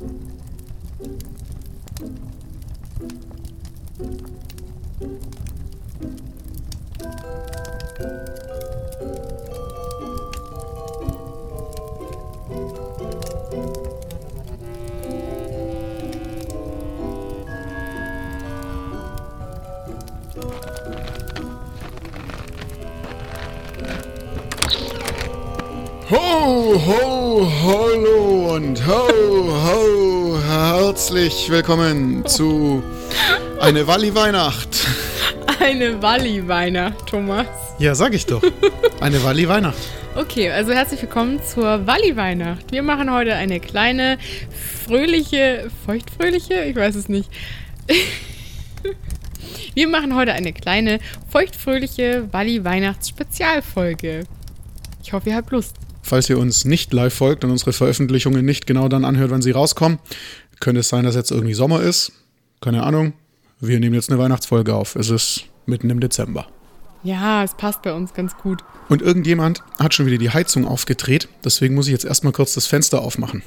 Ho, ho, und ho, ho, herzlich willkommen zu eine Walli-Weihnacht. Eine Walli-Weihnacht, Thomas. Ja, sag ich doch. Eine Walli-Weihnacht. Okay, also herzlich willkommen zur Walli-Weihnacht. Wir machen heute eine kleine, fröhliche, feuchtfröhliche, ich weiß es nicht. Wir machen heute eine kleine, feuchtfröhliche Walli-Weihnachts-Spezialfolge. Ich hoffe, ihr habt Lust. Falls ihr uns nicht live folgt und unsere Veröffentlichungen nicht genau dann anhört, wenn sie rauskommen, könnte es sein, dass jetzt irgendwie Sommer ist. Keine Ahnung. Wir nehmen jetzt eine Weihnachtsfolge auf. Es ist mitten im Dezember. Ja, es passt bei uns ganz gut. Und irgendjemand hat schon wieder die Heizung aufgedreht. Deswegen muss ich jetzt erstmal kurz das Fenster aufmachen.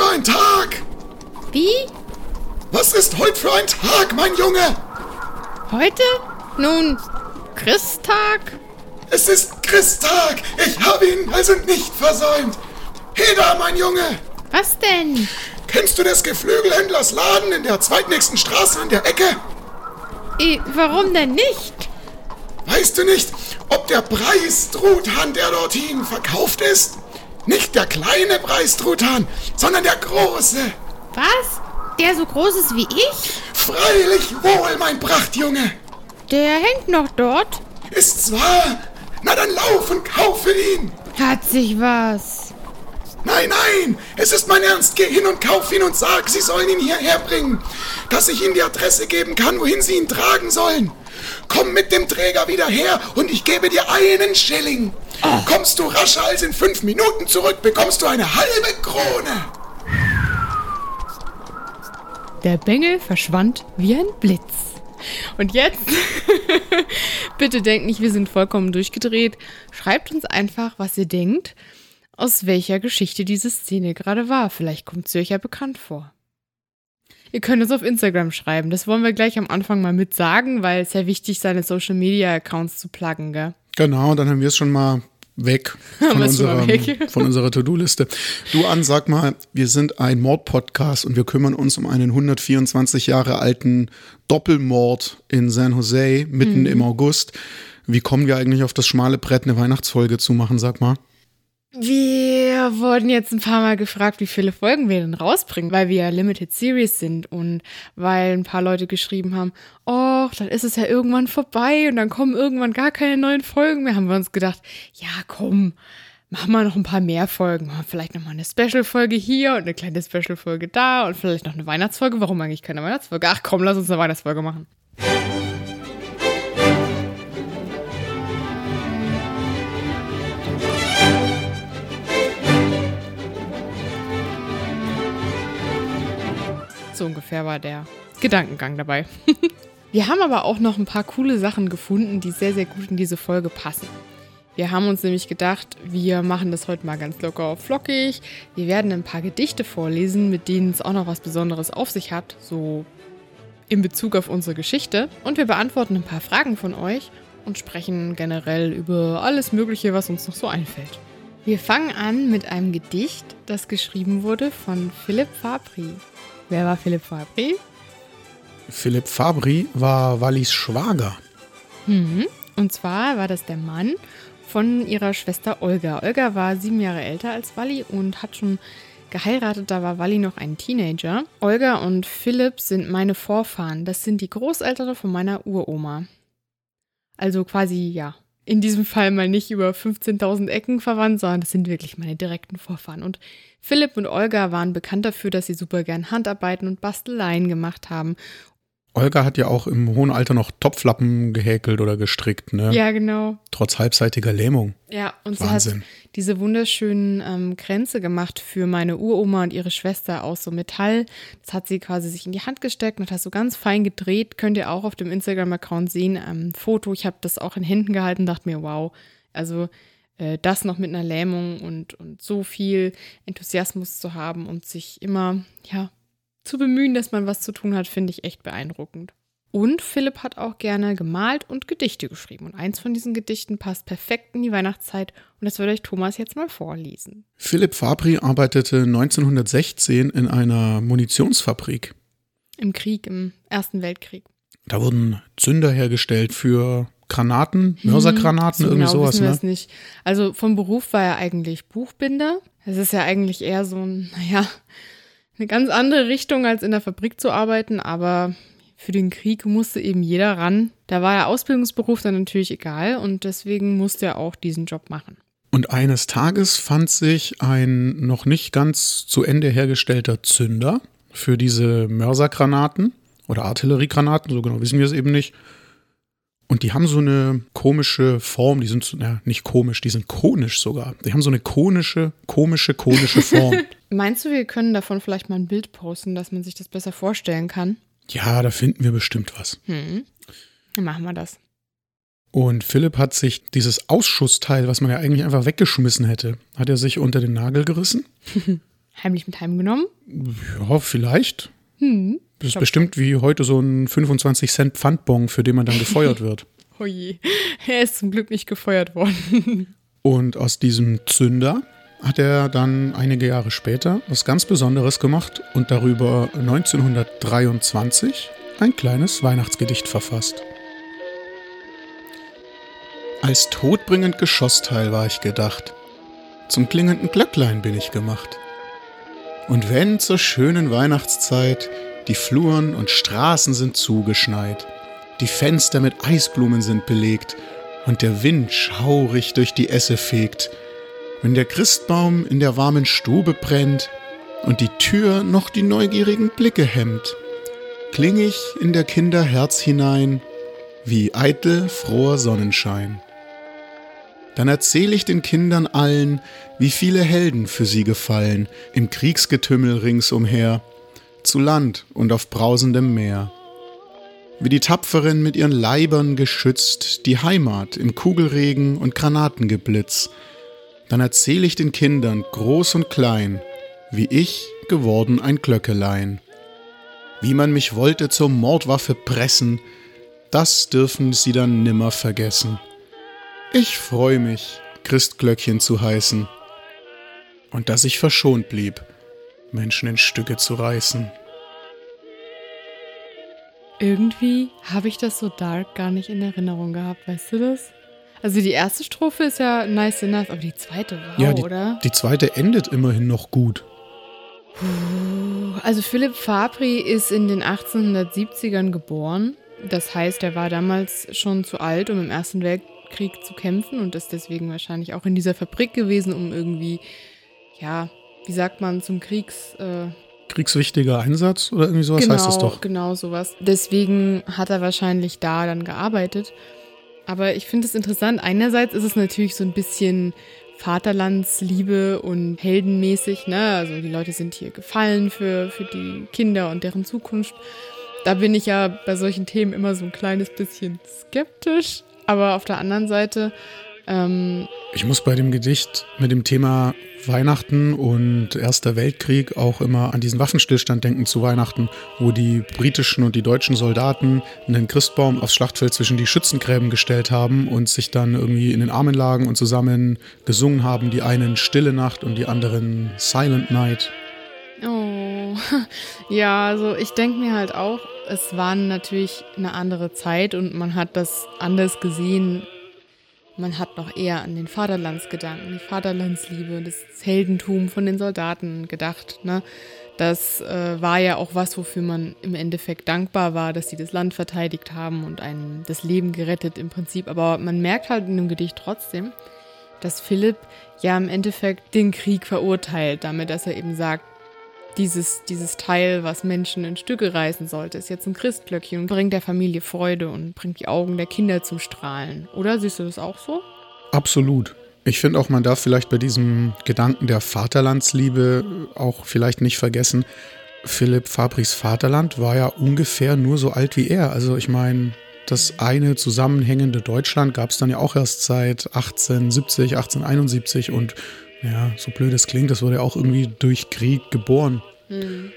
Für ein Tag? Wie? Was ist heute für ein Tag, mein Junge? Heute? Nun, Christtag? Es ist Christtag. Ich habe ihn also nicht versäumt. Heda, mein Junge. Was denn? Kennst du des Geflügelhändlers Laden in der zweitnächsten Straße an der Ecke? Eh, warum denn nicht? Weißt du nicht, ob der Preistruthahn, der dorthin verkauft ist, nicht der kleine Preistruthahn, sondern der große? Was? Der so groß ist wie ich? Freilich wohl, mein Prachtjunge. Der hängt noch dort. Ist's wahr? Na dann lauf und kaufe ihn. Hat sich was. Nein, nein, es ist mein Ernst. Geh hin und kauf ihn und sag, sie sollen ihn hierher bringen, dass ich ihnen die Adresse geben kann, wohin sie ihn tragen sollen. Komm mit dem Träger wieder her und ich gebe dir einen Schilling. Kommst du rascher als in fünf Minuten zurück, bekommst du eine halbe Krone. Der Bengel verschwand wie ein Blitz. Und jetzt, bitte denkt nicht, wir sind vollkommen durchgedreht. Schreibt uns einfach, was ihr denkt, aus welcher Geschichte diese Szene gerade war. Vielleicht kommt sie euch ja bekannt vor. Ihr könnt uns auf Instagram schreiben. Das wollen wir gleich am Anfang mal mit sagen, weil es ja wichtig ist, seine Social Media Accounts zu pluggen, gell? Genau, dann haben wir es schon mal weg von unserer, weg. von unserer To-Do-Liste. Du an, sag mal, wir sind ein Mord-Podcast und wir kümmern uns um einen 124 Jahre alten Doppelmord in San Jose mitten Mhm. im August. Wie kommen wir eigentlich auf das schmale Brett, eine Weihnachtsfolge zu machen, sag mal? Wir wurden jetzt ein paar Mal gefragt, wie viele Folgen wir denn rausbringen, weil wir ja Limited Series sind und weil ein paar Leute geschrieben haben, oh, dann ist es ja irgendwann vorbei und dann kommen irgendwann gar keine neuen Folgen mehr, haben wir uns gedacht, ja, komm, machen wir noch ein paar mehr Folgen, vielleicht noch mal eine Special-Folge hier und eine kleine Special-Folge da und vielleicht noch eine Weihnachtsfolge. Warum eigentlich keine Weihnachtsfolge? Ach komm, lass uns eine Weihnachtsfolge machen. So ungefähr war der Gedankengang dabei. Wir haben aber auch noch ein paar coole Sachen gefunden, die sehr, sehr gut in diese Folge passen. Wir haben uns nämlich gedacht, wir machen das heute mal ganz locker flockig. Wir werden ein paar Gedichte vorlesen, mit denen es auch noch was Besonderes auf sich hat, so in Bezug auf unsere Geschichte. Und wir beantworten ein paar Fragen von euch und sprechen generell über alles Mögliche, was uns noch so einfällt. Wir fangen an mit einem Gedicht, das geschrieben wurde von Philipp Fabri. Wer war Philipp Fabri? Philipp Fabri war Wallis Schwager. Mhm. Und zwar war das der Mann von ihrer Schwester Olga. Olga war sieben Jahre älter als Walli und hat schon geheiratet. Da war Walli noch ein Teenager. Olga und Philipp sind meine Vorfahren. Das sind die Großeltern von meiner Uroma. Also quasi, ja, in diesem Fall mal nicht über 15.000 Ecken verwandt, sondern das sind wirklich meine direkten Vorfahren. Und Philipp und Olga waren bekannt dafür, dass sie super gern Handarbeiten und Basteleien gemacht haben. Olga hat ja auch im hohen Alter noch Topflappen gehäkelt oder gestrickt, ne? Ja, genau. Trotz halbseitiger Lähmung. Ja, und Wahnsinn. sie hat diese wunderschönen ähm, Kränze gemacht für meine Uroma und ihre Schwester aus so Metall. Das hat sie quasi sich in die Hand gesteckt und hat so ganz fein gedreht. Könnt ihr auch auf dem Instagram-Account sehen. Ähm, Foto, ich habe das auch in Händen gehalten, dachte mir, wow. Also äh, das noch mit einer Lähmung und, und so viel Enthusiasmus zu haben und sich immer, ja, zu bemühen, dass man was zu tun hat, finde ich echt beeindruckend. Und Philipp hat auch gerne gemalt und Gedichte geschrieben. Und eins von diesen Gedichten passt perfekt in die Weihnachtszeit und das würde euch Thomas jetzt mal vorlesen. Philipp Fabri arbeitete 1916 in einer Munitionsfabrik. Im Krieg, im Ersten Weltkrieg. Da wurden Zünder hergestellt für Granaten, Mörsergranaten, So irgendwie genau sowas, wissen ne? es nicht. Also vom Beruf war er eigentlich Buchbinder. Es ist ja eigentlich eher so ein, naja, eine ganz andere Richtung, als in der Fabrik zu arbeiten, aber für den Krieg musste eben jeder ran. Da war der Ausbildungsberuf dann natürlich egal und deswegen musste er auch diesen Job machen. Und eines Tages fand sich ein noch nicht ganz zu Ende hergestellter Zünder für diese Mörsergranaten oder Artilleriegranaten, so genau wissen wir es eben nicht. Und die haben so eine komische Form, die sind, ja, nicht komisch, die sind konisch sogar. Die haben so eine konische, komische, konische Form. Meinst du, wir können davon vielleicht mal ein Bild posten, dass man sich das besser vorstellen kann? ja, da finden wir bestimmt was. Hm. Dann machen wir das. Und Philipp hat sich dieses Ausschussteil, was man ja eigentlich einfach weggeschmissen hätte, hat er sich unter den Nagel gerissen. Heimlich mit heimgenommen? Ja, vielleicht. Hm. Das ist bestimmt wie heute so ein 25 Cent Pfandbon, für den man dann gefeuert wird. Oh je. Er ist zum Glück nicht gefeuert worden. Und aus diesem Zünder hat er dann einige Jahre später was ganz Besonderes gemacht und darüber 1923 ein kleines Weihnachtsgedicht verfasst. Als todbringend Geschossteil war ich gedacht, zum klingenden Glöcklein bin ich gemacht. Und wenn zur schönen Weihnachtszeit die Fluren und Straßen sind zugeschneit, die Fenster mit Eisblumen sind belegt und der Wind schaurig durch die Esse fegt, wenn der Christbaum in der warmen Stube brennt und die Tür noch die neugierigen Blicke hemmt, kling ich in der Kinder Herz hinein wie eitel froher Sonnenschein. Dann erzähl ich den Kindern allen, wie viele Helden für sie gefallen im Kriegsgetümmel ringsumher, zu Land und auf brausendem Meer. Wie die Tapferen mit ihren Leibern geschützt die Heimat im Kugelregen und Granatengeblitz, dann erzähl ich den Kindern, groß und klein, wie ich geworden ein Glöckelein. Wie man mich wollte zur Mordwaffe pressen, das dürfen sie dann nimmer vergessen. Ich freu mich, Christglöckchen zu heißen, und dass ich verschont blieb, Menschen in Stücke zu reißen. Irgendwie habe ich das so dark gar nicht in Erinnerung gehabt, weißt du das? Also die erste Strophe ist ja nice enough, aber die zweite, wow, ja, die, oder? die zweite endet immerhin noch gut. Also Philipp Fabri ist in den 1870ern geboren. Das heißt, er war damals schon zu alt, um im Ersten Weltkrieg zu kämpfen und ist deswegen wahrscheinlich auch in dieser Fabrik gewesen, um irgendwie, ja, wie sagt man, zum Kriegs... Äh, Kriegswichtiger Einsatz oder irgendwie sowas genau, heißt es doch. Genau, sowas. Deswegen hat er wahrscheinlich da dann gearbeitet. Aber ich finde es interessant. Einerseits ist es natürlich so ein bisschen Vaterlandsliebe und heldenmäßig. Ne? Also die Leute sind hier gefallen für, für die Kinder und deren Zukunft. Da bin ich ja bei solchen Themen immer so ein kleines bisschen skeptisch. Aber auf der anderen Seite, ähm, Ich muss bei dem Gedicht mit dem Thema Weihnachten und Erster Weltkrieg auch immer an diesen Waffenstillstand denken zu Weihnachten, wo die britischen und die deutschen Soldaten einen Christbaum aufs Schlachtfeld zwischen die Schützengräben gestellt haben und sich dann irgendwie in den Armen lagen und zusammen gesungen haben, die einen Stille Nacht und die anderen Silent Night. Oh, ja, also ich denke mir halt auch, es war natürlich eine andere Zeit und man hat das anders gesehen. Man hat noch eher an den Vaterlandsgedanken, die Vaterlandsliebe, das Heldentum von den Soldaten gedacht. Ne? Das äh, war ja auch was, wofür man im Endeffekt dankbar war, dass sie das Land verteidigt haben und einem das Leben gerettet im Prinzip. Aber man merkt halt in dem Gedicht trotzdem, dass Philipp ja im Endeffekt den Krieg verurteilt, damit dass er eben sagt, dieses, dieses Teil, was Menschen in Stücke reißen sollte, ist jetzt ein Christglöckchen und bringt der Familie Freude und bringt die Augen der Kinder zum Strahlen. Oder siehst du das auch so? Absolut. Ich finde auch, man darf vielleicht bei diesem Gedanken der Vaterlandsliebe auch vielleicht nicht vergessen, Philipp Fabriks Vaterland war ja ungefähr nur so alt wie er. Also ich meine, das eine zusammenhängende Deutschland gab es dann ja auch erst seit 1870, 1871 und ja, so blöd es klingt, das wurde ja auch irgendwie durch Krieg geboren. Mhm.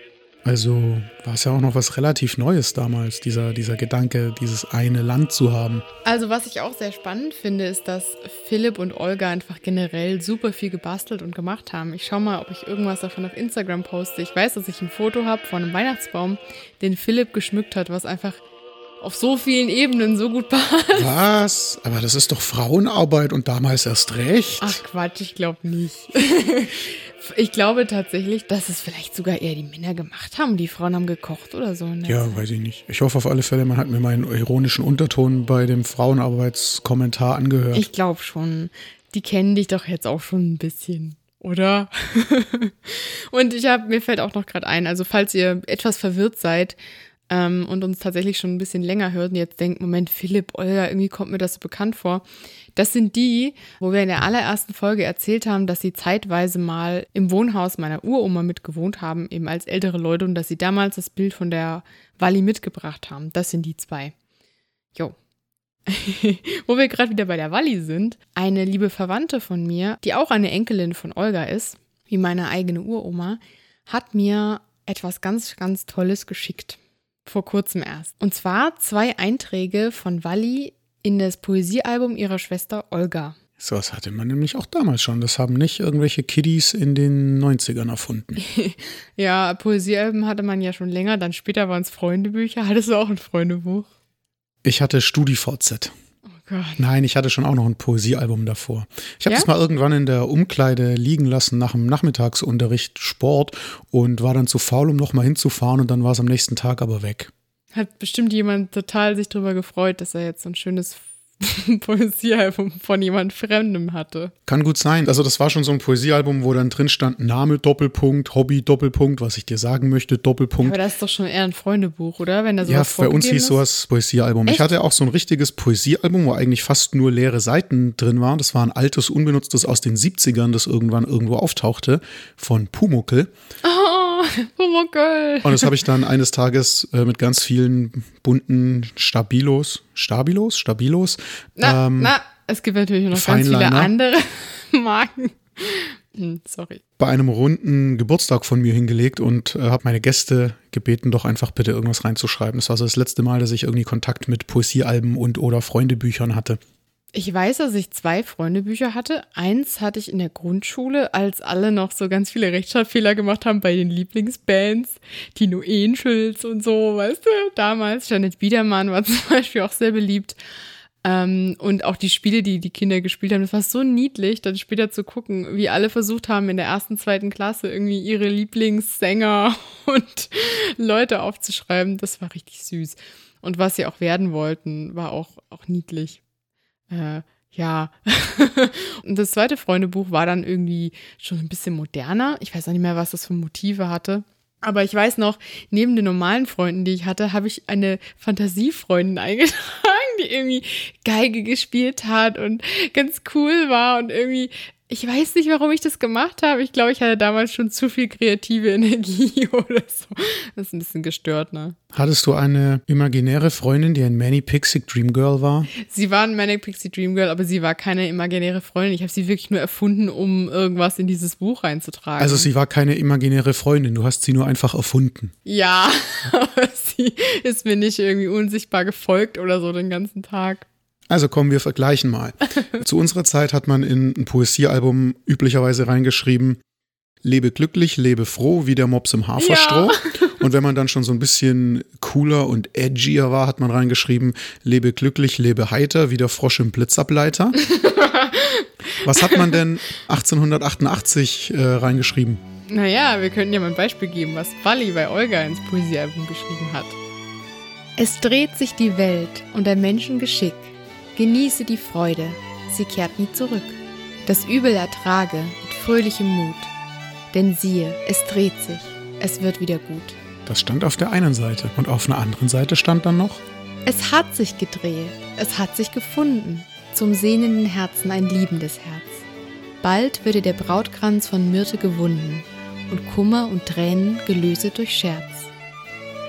Also war es ja auch noch was relativ Neues damals, dieser, dieser Gedanke, dieses eine Land zu haben. Also was ich auch sehr spannend finde, ist, dass Philipp und Olga einfach generell super viel gebastelt und gemacht haben. Ich schaue mal, ob ich irgendwas davon auf Instagram poste. Ich weiß, dass ich ein Foto habe von einem Weihnachtsbaum, den Philipp geschmückt hat, was einfach auf so vielen Ebenen so gut passt. Was? Aber das ist doch Frauenarbeit und damals erst recht. Ach Quatsch, ich glaube nicht. ich glaube tatsächlich, dass es vielleicht sogar eher die Männer gemacht haben. Die Frauen haben gekocht oder so. Ne? Ja, weiß ich nicht. Ich hoffe auf alle Fälle, man hat mir meinen ironischen Unterton bei dem Frauenarbeitskommentar angehört. Ich glaube schon. Die kennen dich doch jetzt auch schon ein bisschen oder? und ich habe, mir fällt auch noch gerade ein, also falls ihr etwas verwirrt seid, ähm, und uns tatsächlich schon ein bisschen länger hört und jetzt denkt, Moment, Philipp, Olga, irgendwie kommt mir das so bekannt vor. Das sind die, wo wir in der allerersten Folge erzählt haben, dass sie zeitweise mal im Wohnhaus meiner Uroma mitgewohnt haben, eben als ältere Leute und dass sie damals das Bild von der Walli mitgebracht haben. Das sind die zwei. Jo. wo wir gerade wieder bei der Walli sind, eine liebe Verwandte von mir, die auch eine Enkelin von Olga ist, wie meine eigene Uroma, hat mir etwas ganz, ganz Tolles geschickt. Vor kurzem erst. Und zwar zwei Einträge von Walli in das Poesiealbum ihrer Schwester Olga. So was hatte man nämlich auch damals schon. Das haben nicht irgendwelche Kiddies in den 90ern erfunden. ja, Poesiealben hatte man ja schon länger. Dann später waren es Freundebücher. Hattest du auch ein Freundebuch? Ich hatte StudiVZ. Gott. Nein, ich hatte schon auch noch ein Poesiealbum davor. Ich habe ja? das mal irgendwann in der Umkleide liegen lassen nach dem Nachmittagsunterricht Sport und war dann zu faul, um nochmal hinzufahren und dann war es am nächsten Tag aber weg. Hat bestimmt jemand total sich darüber gefreut, dass er jetzt so ein schönes Poesiealbum von jemand Fremdem hatte. Kann gut sein. Also das war schon so ein Poesiealbum, wo dann drin stand Name Doppelpunkt, Hobby Doppelpunkt, was ich dir sagen möchte Doppelpunkt. Aber das ist doch schon eher ein Freundebuch, oder? Wenn da ja, bei uns hieß ist? sowas Poesiealbum. Echt? Ich hatte auch so ein richtiges Poesiealbum, wo eigentlich fast nur leere Seiten drin waren. Das war ein altes, unbenutztes aus den 70ern, das irgendwann irgendwo auftauchte, von Pumuckel. Oh, Pumuckel. Und das habe ich dann eines Tages äh, mit ganz vielen bunten Stabilos, Stabilos, Stabilos. Na, ähm, na es gibt natürlich noch ganz viele andere Marken. Hm, sorry. Bei einem runden Geburtstag von mir hingelegt und äh, habe meine Gäste gebeten, doch einfach bitte irgendwas reinzuschreiben. Das war so das letzte Mal, dass ich irgendwie Kontakt mit Poesiealben und oder Freundebüchern hatte. Ich weiß, dass ich zwei Freundebücher hatte. Eins hatte ich in der Grundschule, als alle noch so ganz viele Rechtschreibfehler gemacht haben bei den Lieblingsbands. Tino Angels und so, weißt du, damals. Janet Biedermann war zum Beispiel auch sehr beliebt. Ähm, und auch die Spiele, die die Kinder gespielt haben, das war so niedlich, dann später zu gucken, wie alle versucht haben, in der ersten, zweiten Klasse irgendwie ihre Lieblingssänger und Leute aufzuschreiben. Das war richtig süß. Und was sie auch werden wollten, war auch, auch niedlich äh, ja. und das zweite Freundebuch war dann irgendwie schon ein bisschen moderner. Ich weiß auch nicht mehr, was das für Motive hatte. Aber ich weiß noch, neben den normalen Freunden, die ich hatte, habe ich eine Fantasiefreundin eingetragen, die irgendwie Geige gespielt hat und ganz cool war und irgendwie ich weiß nicht, warum ich das gemacht habe. Ich glaube, ich hatte damals schon zu viel kreative Energie oder so. Das ist ein bisschen gestört, ne? Hattest du eine imaginäre Freundin, die ein Manic Pixie Dream Girl war? Sie war ein Manic Pixie Dream Girl, aber sie war keine imaginäre Freundin. Ich habe sie wirklich nur erfunden, um irgendwas in dieses Buch reinzutragen. Also sie war keine imaginäre Freundin, du hast sie nur einfach erfunden. Ja, aber sie ist mir nicht irgendwie unsichtbar gefolgt oder so den ganzen Tag. Also kommen wir vergleichen mal. Zu unserer Zeit hat man in ein Poesiealbum üblicherweise reingeschrieben, lebe glücklich, lebe froh, wie der Mops im Haferstroh. Ja. Und wenn man dann schon so ein bisschen cooler und edgier war, hat man reingeschrieben, lebe glücklich, lebe heiter, wie der Frosch im Blitzableiter. Was hat man denn 1888 äh, reingeschrieben? Naja, wir könnten ja mal ein Beispiel geben, was Wally bei Olga ins Poesiealbum geschrieben hat. Es dreht sich die Welt und der Menschen Geschick Genieße die Freude, sie kehrt nie zurück. Das Übel ertrage mit fröhlichem Mut. Denn siehe, es dreht sich, es wird wieder gut. Das stand auf der einen Seite. Und auf einer anderen Seite stand dann noch, Es hat sich gedreht, es hat sich gefunden. Zum sehnenden Herzen ein liebendes Herz. Bald würde der Brautkranz von Myrte gewunden und Kummer und Tränen gelöset durch Scherz.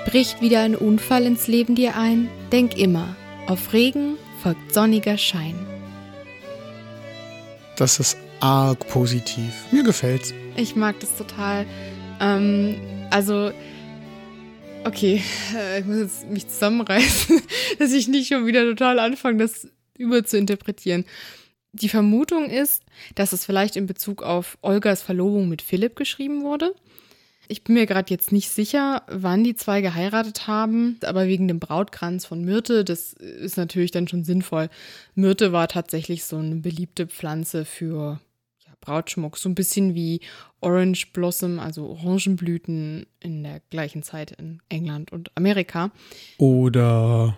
Bricht wieder ein Unfall ins Leben dir ein, denk immer, auf Regen folgt sonniger Schein. das ist arg positiv. Mir gefällt's. Ich mag das total. Ähm, also, okay, ich muss jetzt mich zusammenreißen, dass ich nicht schon wieder total anfange, das über zu interpretieren. Die Vermutung ist, dass es vielleicht in Bezug auf Olgas Verlobung mit Philipp geschrieben wurde. Ich bin mir gerade jetzt nicht sicher, wann die zwei geheiratet haben, aber wegen dem Brautkranz von Myrte, das ist natürlich dann schon sinnvoll. Myrte war tatsächlich so eine beliebte Pflanze für ja, Brautschmuck, so ein bisschen wie Orange Blossom, also Orangenblüten in der gleichen Zeit in England und Amerika. Oder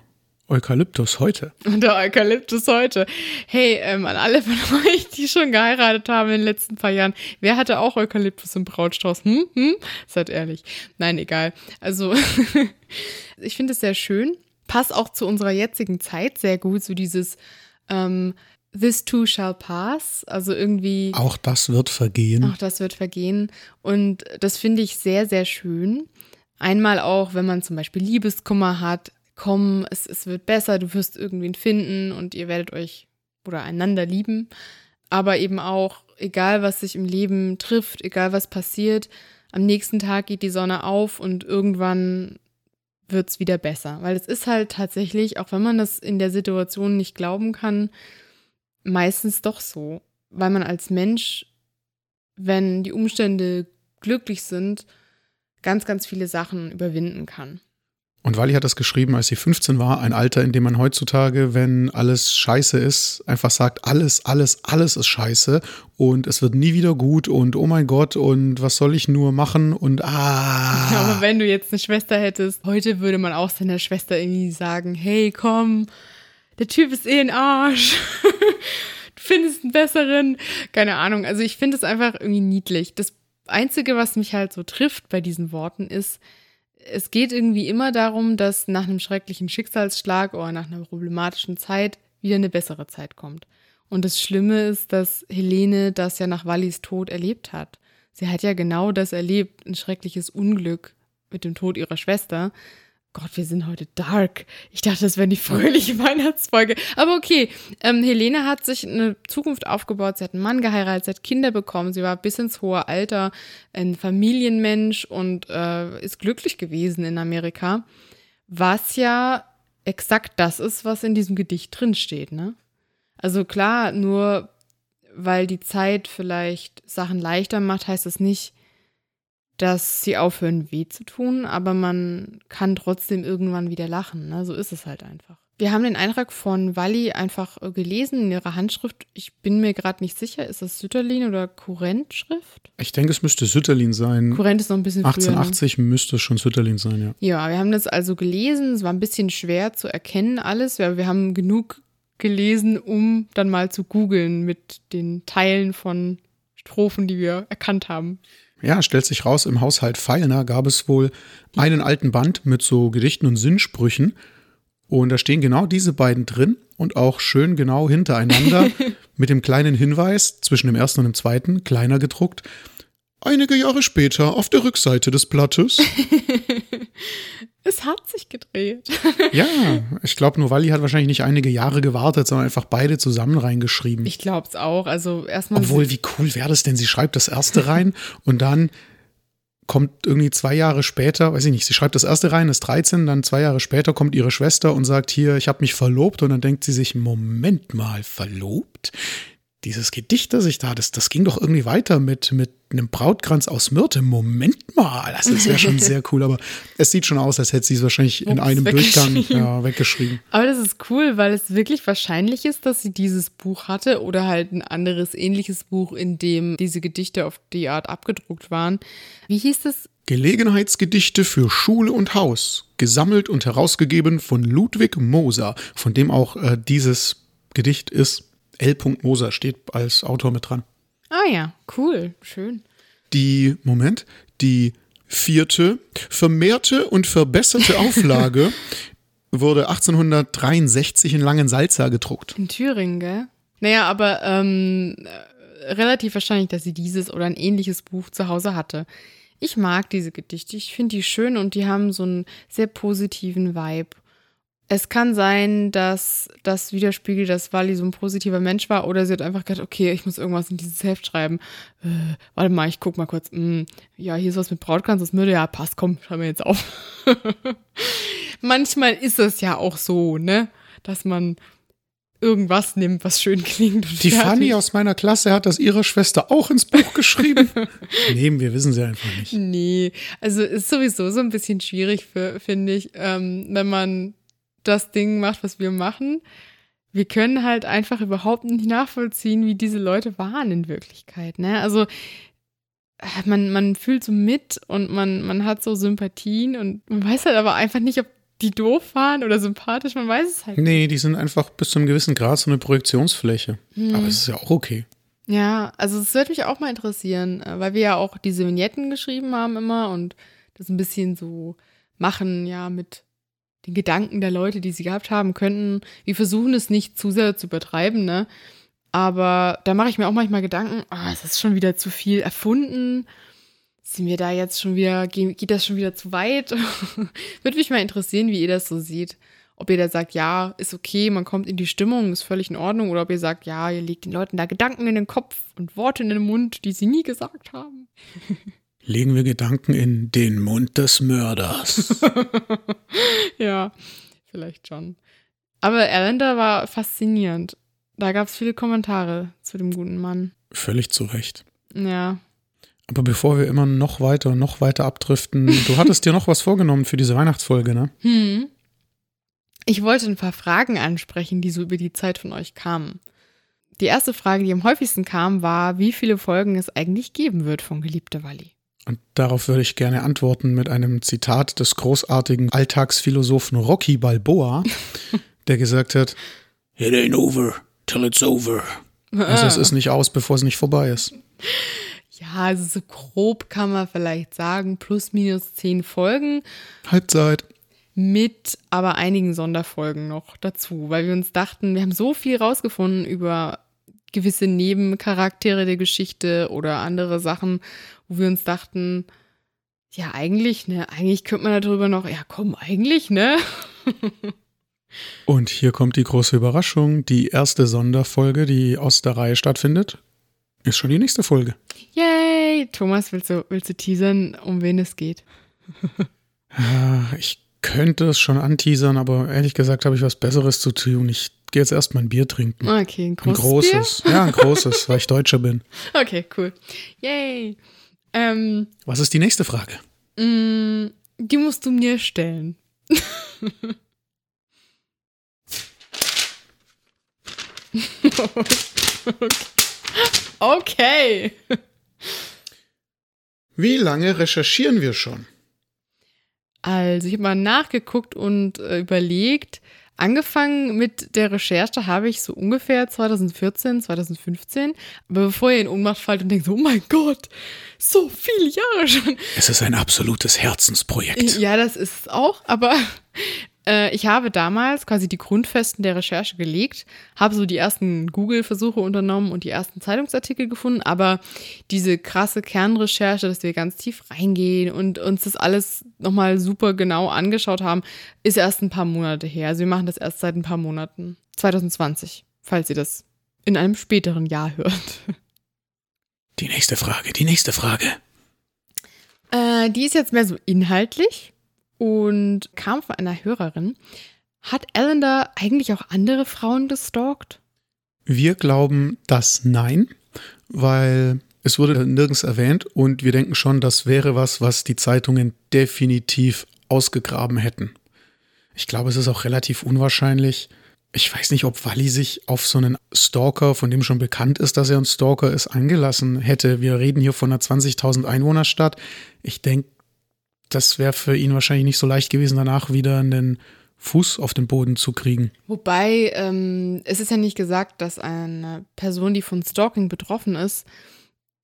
Eukalyptus heute. Und der Eukalyptus heute. Hey, ähm, an alle von euch, die schon geheiratet haben in den letzten paar Jahren, wer hatte auch Eukalyptus im Brautstrauß? Hm? Hm? Seid ehrlich. Nein, egal. Also, ich finde es sehr schön. Passt auch zu unserer jetzigen Zeit sehr gut, so dieses ähm, This too shall pass. Also irgendwie. Auch das wird vergehen. Auch das wird vergehen. Und das finde ich sehr, sehr schön. Einmal auch, wenn man zum Beispiel Liebeskummer hat, komm, es, es wird besser, du wirst irgendwen finden und ihr werdet euch oder einander lieben. Aber eben auch, egal was sich im Leben trifft, egal was passiert, am nächsten Tag geht die Sonne auf und irgendwann wird es wieder besser. Weil es ist halt tatsächlich, auch wenn man das in der Situation nicht glauben kann, meistens doch so. Weil man als Mensch, wenn die Umstände glücklich sind, ganz, ganz viele Sachen überwinden kann. Und Wally hat das geschrieben, als sie 15 war, ein Alter, in dem man heutzutage, wenn alles scheiße ist, einfach sagt, alles, alles, alles ist scheiße und es wird nie wieder gut und oh mein Gott und was soll ich nur machen und ah. Ja, aber wenn du jetzt eine Schwester hättest, heute würde man auch seiner Schwester irgendwie sagen, hey, komm, der Typ ist eh ein Arsch. du findest einen besseren. Keine Ahnung. Also ich finde es einfach irgendwie niedlich. Das Einzige, was mich halt so trifft bei diesen Worten ist, es geht irgendwie immer darum, dass nach einem schrecklichen Schicksalsschlag oder nach einer problematischen Zeit wieder eine bessere Zeit kommt. Und das Schlimme ist, dass Helene das ja nach Wallis Tod erlebt hat. Sie hat ja genau das erlebt, ein schreckliches Unglück mit dem Tod ihrer Schwester. Gott, wir sind heute dark. Ich dachte, das wäre die fröhliche Weihnachtsfolge. Aber okay, ähm, Helene hat sich eine Zukunft aufgebaut. Sie hat einen Mann geheiratet, sie hat Kinder bekommen. Sie war bis ins hohe Alter ein Familienmensch und äh, ist glücklich gewesen in Amerika. Was ja exakt das ist, was in diesem Gedicht drinsteht, ne? Also klar, nur weil die Zeit vielleicht Sachen leichter macht, heißt das nicht, dass sie aufhören weh zu tun, aber man kann trotzdem irgendwann wieder lachen. Ne? So ist es halt einfach. Wir haben den Eintrag von Walli einfach äh, gelesen in ihrer Handschrift. Ich bin mir gerade nicht sicher, ist das Sütterlin oder Kurrentschrift? Ich denke, es müsste Sütterlin sein. Kurrent ist noch ein bisschen früher. ne? 1880 müsste schon Sütterlin sein, ja. Ja, wir haben das also gelesen. Es war ein bisschen schwer zu erkennen alles. Wir, wir haben genug gelesen, um dann mal zu googeln mit den Teilen von Strophen, die wir erkannt haben. Ja, stellt sich raus, im Haushalt Feilner gab es wohl einen alten Band mit so Gedichten und Sinnsprüchen. Und da stehen genau diese beiden drin und auch schön genau hintereinander mit dem kleinen Hinweis zwischen dem ersten und dem zweiten, kleiner gedruckt. Einige Jahre später auf der Rückseite des Blattes. Es hat sich gedreht. Ja, ich glaube, nur Walli hat wahrscheinlich nicht einige Jahre gewartet, sondern einfach beide zusammen reingeschrieben. Ich glaube es auch. Also erstmal. Obwohl, wie cool wäre das denn? Sie schreibt das erste rein und dann kommt irgendwie zwei Jahre später, weiß ich nicht, sie schreibt das erste rein, ist 13, dann zwei Jahre später kommt ihre Schwester und sagt hier, ich habe mich verlobt und dann denkt sie sich, Moment mal, verlobt? Dieses Gedicht, das ich da, das, das ging doch irgendwie weiter mit, mit einem Brautkranz aus Myrte. Moment mal, das ist ja schon sehr cool, aber es sieht schon aus, als hätte sie es wahrscheinlich in Ups, einem Durchgang weggeschrieben. ja, weggeschrieben. Aber das ist cool, weil es wirklich wahrscheinlich ist, dass sie dieses Buch hatte oder halt ein anderes ähnliches Buch, in dem diese Gedichte auf die Art abgedruckt waren. Wie hieß das? Gelegenheitsgedichte für Schule und Haus, gesammelt und herausgegeben von Ludwig Moser, von dem auch äh, dieses Gedicht ist. L. Moser steht als Autor mit dran. Ah ja, cool, schön. Die, Moment, die Vierte, vermehrte und verbesserte Auflage wurde 1863 in Langensalza gedruckt. In Thüringen, gell? Naja, aber ähm, äh, relativ wahrscheinlich, dass sie dieses oder ein ähnliches Buch zu Hause hatte. Ich mag diese Gedichte. Ich finde die schön und die haben so einen sehr positiven Vibe. Es kann sein, dass das widerspiegelt, dass Wally so ein positiver Mensch war oder sie hat einfach gedacht, okay, ich muss irgendwas in dieses Heft schreiben. Äh, warte mal, ich guck mal kurz. Hm, ja, hier ist was mit Brautkranz, das Mürde. Ja, passt, komm, schreiben wir jetzt auf. Manchmal ist es ja auch so, ne, dass man irgendwas nimmt, was schön klingt. Die. Fanny aus meiner Klasse hat das ihrer Schwester auch ins Buch geschrieben. Nehmen wir wissen sie einfach nicht. Nee, also ist sowieso so ein bisschen schwierig, finde ich, ähm, wenn man das Ding macht, was wir machen. Wir können halt einfach überhaupt nicht nachvollziehen, wie diese Leute waren in Wirklichkeit. Ne? Also man, man fühlt so mit und man, man hat so Sympathien und man weiß halt aber einfach nicht, ob die doof waren oder sympathisch, man weiß es halt. Nee, die sind einfach bis zu einem gewissen Grad so eine Projektionsfläche. Hm. Aber es ist ja auch okay. Ja, also es würde mich auch mal interessieren, äh, weil wir ja auch diese Vignetten geschrieben haben immer und das ein bisschen so machen, ja, mit den Gedanken der Leute, die sie gehabt haben könnten. Wir versuchen es nicht zu sehr zu übertreiben, ne? Aber da mache ich mir auch manchmal Gedanken, oh, es ist schon wieder zu viel erfunden. Sind wir da jetzt schon wieder, geht das schon wieder zu weit? Würde mich mal interessieren, wie ihr das so seht. Ob ihr da sagt, ja, ist okay, man kommt in die Stimmung, ist völlig in Ordnung. Oder ob ihr sagt, ja, ihr legt den Leuten da Gedanken in den Kopf und Worte in den Mund, die sie nie gesagt haben. legen wir Gedanken in den Mund des Mörders. ja, vielleicht schon. Aber Erlander war faszinierend. Da gab es viele Kommentare zu dem guten Mann. Völlig zu Recht. Ja. Aber bevor wir immer noch weiter und noch weiter abdriften, du hattest dir noch was vorgenommen für diese Weihnachtsfolge, ne? Hm. Ich wollte ein paar Fragen ansprechen, die so über die Zeit von euch kamen. Die erste Frage, die am häufigsten kam, war, wie viele Folgen es eigentlich geben wird von Geliebte Walli. Und darauf würde ich gerne antworten mit einem Zitat des großartigen Alltagsphilosophen Rocky Balboa, der gesagt hat, It ain't over till it's over. Also es ist nicht aus, bevor es nicht vorbei ist. Ja, also so grob kann man vielleicht sagen, plus minus zehn Folgen. Halbzeit. Mit aber einigen Sonderfolgen noch dazu, weil wir uns dachten, wir haben so viel rausgefunden über gewisse Nebencharaktere der Geschichte oder andere Sachen, wo wir uns dachten, ja, eigentlich, ne, eigentlich könnte man darüber noch, ja, komm, eigentlich, ne? Und hier kommt die große Überraschung. Die erste Sonderfolge, die aus der Reihe stattfindet, ist schon die nächste Folge. Yay! Thomas, willst du, willst du teasern, um wen es geht? ich könnte es schon anteasern, aber ehrlich gesagt habe ich was Besseres zu tun. Ich gehe jetzt erst mein Bier trinken. Okay, ein großes. Ein großes. Bier? Ja, ein großes, weil ich Deutscher bin. Okay, cool. Yay. Ähm, Was ist die nächste Frage? Mm, die musst du mir stellen. okay. Wie lange recherchieren wir schon? Also, ich habe mal nachgeguckt und äh, überlegt, Angefangen mit der Recherche habe ich so ungefähr 2014, 2015. Aber bevor ihr in Ohnmacht fallt und denkt, so, oh mein Gott, so viele Jahre schon. Es ist ein absolutes Herzensprojekt. Ja, das ist es auch. Aber äh, ich habe damals quasi die Grundfesten der Recherche gelegt, habe so die ersten Google-Versuche unternommen und die ersten Zeitungsartikel gefunden, aber diese krasse Kernrecherche, dass wir ganz tief reingehen und uns das alles nochmal super genau angeschaut haben, ist erst ein paar Monate her. Also wir machen das erst seit ein paar Monaten. 2020, falls ihr das in einem späteren Jahr hört. Die nächste Frage, die nächste Frage. Äh, die ist jetzt mehr so inhaltlich und kam von einer Hörerin. Hat Ellender eigentlich auch andere Frauen gestalkt? Wir glauben, dass nein, weil es wurde nirgends erwähnt und wir denken schon, das wäre was, was die Zeitungen definitiv ausgegraben hätten. Ich glaube, es ist auch relativ unwahrscheinlich. Ich weiß nicht, ob Wally sich auf so einen Stalker, von dem schon bekannt ist, dass er ein Stalker ist, eingelassen hätte. Wir reden hier von einer 20.000 Einwohnerstadt. Ich denke, das wäre für ihn wahrscheinlich nicht so leicht gewesen, danach wieder einen Fuß auf den Boden zu kriegen. Wobei, ähm, es ist ja nicht gesagt, dass eine Person, die von Stalking betroffen ist,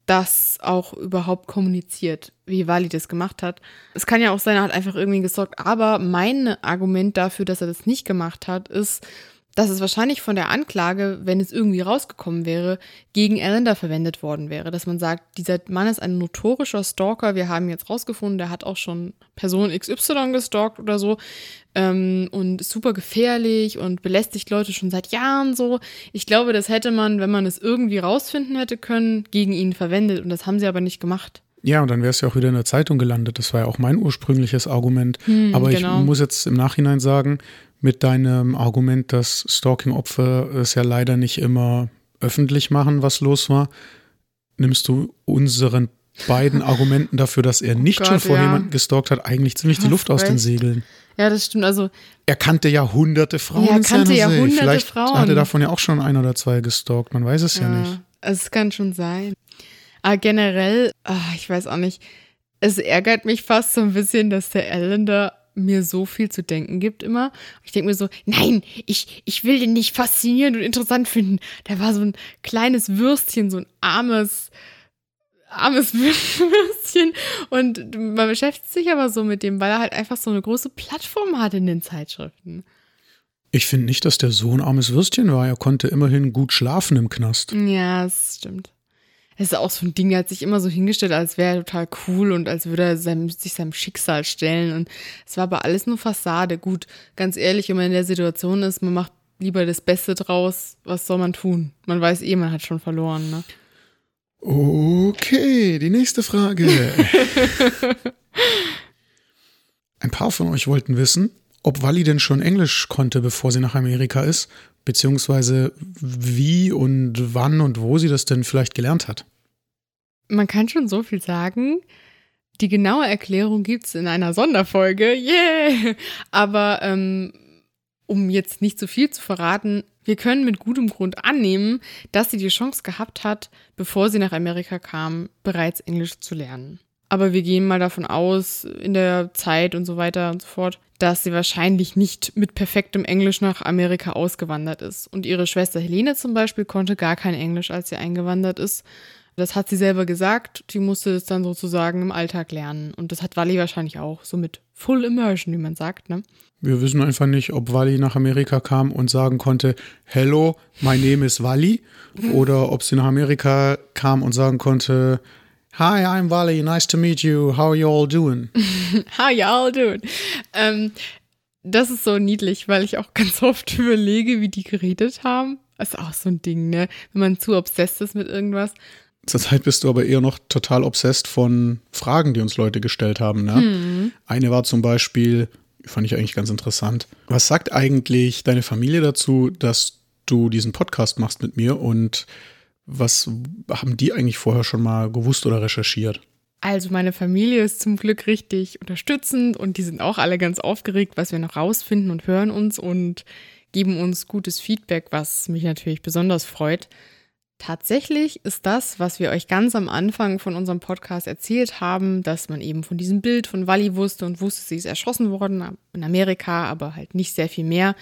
das auch überhaupt kommuniziert, wie Wally das gemacht hat. Es kann ja auch sein, er hat einfach irgendwie gesorgt, aber mein Argument dafür, dass er das nicht gemacht hat, ist, dass es wahrscheinlich von der Anklage, wenn es irgendwie rausgekommen wäre, gegen Ellender verwendet worden wäre. Dass man sagt, dieser Mann ist ein notorischer Stalker. Wir haben jetzt rausgefunden, der hat auch schon Person XY gestalkt oder so. Ähm, und ist super gefährlich und belästigt Leute schon seit Jahren so. Ich glaube, das hätte man, wenn man es irgendwie rausfinden hätte können, gegen ihn verwendet. Und das haben sie aber nicht gemacht. Ja, und dann wäre es ja auch wieder in der Zeitung gelandet. Das war ja auch mein ursprüngliches Argument. Hm, aber genau. ich muss jetzt im Nachhinein sagen, mit deinem Argument, dass Stalking-Opfer es ja leider nicht immer öffentlich machen, was los war, nimmst du unseren beiden Argumenten dafür, dass er nicht oh Gott, schon vor ja. jemanden gestalkt hat, eigentlich ziemlich die Luft aus den Segeln. Ja, das stimmt. Also er kannte ja hunderte Frauen. Ja, er kannte ja hunderte Vielleicht Frauen. hat er davon ja auch schon ein oder zwei gestalkt. Man weiß es ja, ja nicht. Es kann schon sein. Aber generell, ach, ich weiß auch nicht. Es ärgert mich fast so ein bisschen, dass der Ellender mir so viel zu denken gibt immer. Ich denke mir so, nein, ich, ich will den nicht faszinierend und interessant finden. Der war so ein kleines Würstchen, so ein armes, armes Würstchen. Und man beschäftigt sich aber so mit dem, weil er halt einfach so eine große Plattform hat in den Zeitschriften. Ich finde nicht, dass der so ein armes Würstchen war. Er konnte immerhin gut schlafen im Knast. Ja, das stimmt. Das ist auch so ein Ding, er hat sich immer so hingestellt, als wäre er total cool und als würde er seinem, sich seinem Schicksal stellen. Und es war aber alles nur Fassade. Gut, ganz ehrlich, wenn man in der Situation ist, man macht lieber das Beste draus. Was soll man tun? Man weiß eh, man hat schon verloren, ne? Okay, die nächste Frage. Ein paar von euch wollten wissen, ob Wally denn schon Englisch konnte, bevor sie nach Amerika ist, beziehungsweise wie und wann und wo sie das denn vielleicht gelernt hat. Man kann schon so viel sagen. Die genaue Erklärung gibt es in einer Sonderfolge. Yeah! Aber ähm, um jetzt nicht zu viel zu verraten, wir können mit gutem Grund annehmen, dass sie die Chance gehabt hat, bevor sie nach Amerika kam, bereits Englisch zu lernen. Aber wir gehen mal davon aus, in der Zeit und so weiter und so fort, dass sie wahrscheinlich nicht mit perfektem Englisch nach Amerika ausgewandert ist. Und ihre Schwester Helene zum Beispiel konnte gar kein Englisch, als sie eingewandert ist. Das hat sie selber gesagt. Die musste es dann sozusagen im Alltag lernen. Und das hat Wally wahrscheinlich auch, so mit Full Immersion, wie man sagt, ne? Wir wissen einfach nicht, ob Wally nach Amerika kam und sagen konnte, Hello, my name is Wally. Oder ob sie nach Amerika kam und sagen konnte, Hi, I'm Wally. Nice to meet you. How are you all doing? How you all doing? Ähm, das ist so niedlich, weil ich auch ganz oft überlege, wie die geredet haben. Das ist auch so ein Ding, ne? Wenn man zu obsessed ist mit irgendwas. Zurzeit bist du aber eher noch total obsessed von Fragen, die uns Leute gestellt haben. Ne? Hm. Eine war zum Beispiel, fand ich eigentlich ganz interessant. Was sagt eigentlich deine Familie dazu, dass du diesen Podcast machst mit mir und was haben die eigentlich vorher schon mal gewusst oder recherchiert? Also meine Familie ist zum Glück richtig unterstützend und die sind auch alle ganz aufgeregt, was wir noch rausfinden und hören uns und geben uns gutes Feedback, was mich natürlich besonders freut. Tatsächlich ist das, was wir euch ganz am Anfang von unserem Podcast erzählt haben, dass man eben von diesem Bild von Wally wusste und wusste, sie ist erschossen worden in Amerika, aber halt nicht sehr viel mehr.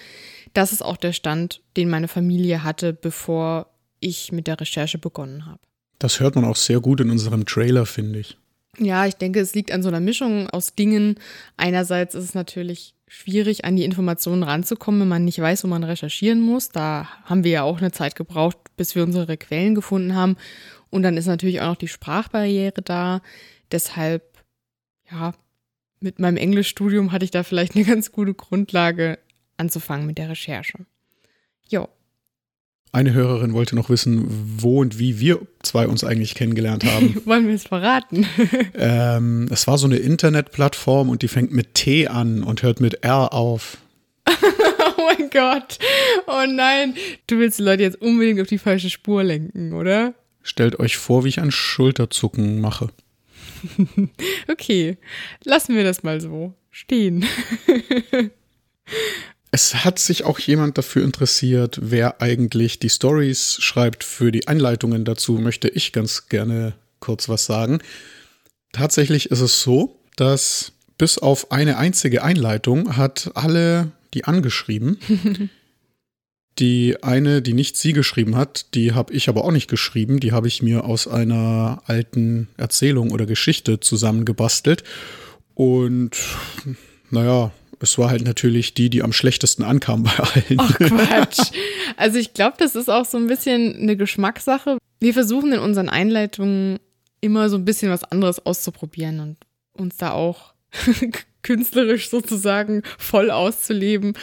Das ist auch der Stand, den meine Familie hatte, bevor ich mit der Recherche begonnen habe. Das hört man auch sehr gut in unserem Trailer, finde ich. Ja, ich denke, es liegt an so einer Mischung aus Dingen. Einerseits ist es natürlich schwierig, an die Informationen ranzukommen, wenn man nicht weiß, wo man recherchieren muss. Da haben wir ja auch eine Zeit gebraucht, bis wir unsere Quellen gefunden haben. Und dann ist natürlich auch noch die Sprachbarriere da. Deshalb, ja, mit meinem Englischstudium hatte ich da vielleicht eine ganz gute Grundlage anzufangen mit der Recherche. Jo, eine Hörerin wollte noch wissen, wo und wie wir zwei uns eigentlich kennengelernt haben. Wollen wir es verraten? ähm, es war so eine Internetplattform und die fängt mit T an und hört mit R auf. oh mein Gott. Oh nein. Du willst die Leute jetzt unbedingt auf die falsche Spur lenken, oder? Stellt euch vor, wie ich ein Schulterzucken mache. okay. Lassen wir das mal so stehen. Es hat sich auch jemand dafür interessiert, wer eigentlich die Stories schreibt für die Einleitungen dazu, möchte ich ganz gerne kurz was sagen. Tatsächlich ist es so, dass bis auf eine einzige Einleitung hat alle die angeschrieben. Die eine, die nicht sie geschrieben hat, die habe ich aber auch nicht geschrieben. Die habe ich mir aus einer alten Erzählung oder Geschichte zusammengebastelt. Und naja, es war halt natürlich die, die am schlechtesten ankam bei allen. Ach Quatsch. Also ich glaube, das ist auch so ein bisschen eine Geschmackssache. Wir versuchen in unseren Einleitungen immer so ein bisschen was anderes auszuprobieren und uns da auch künstlerisch sozusagen voll auszuleben.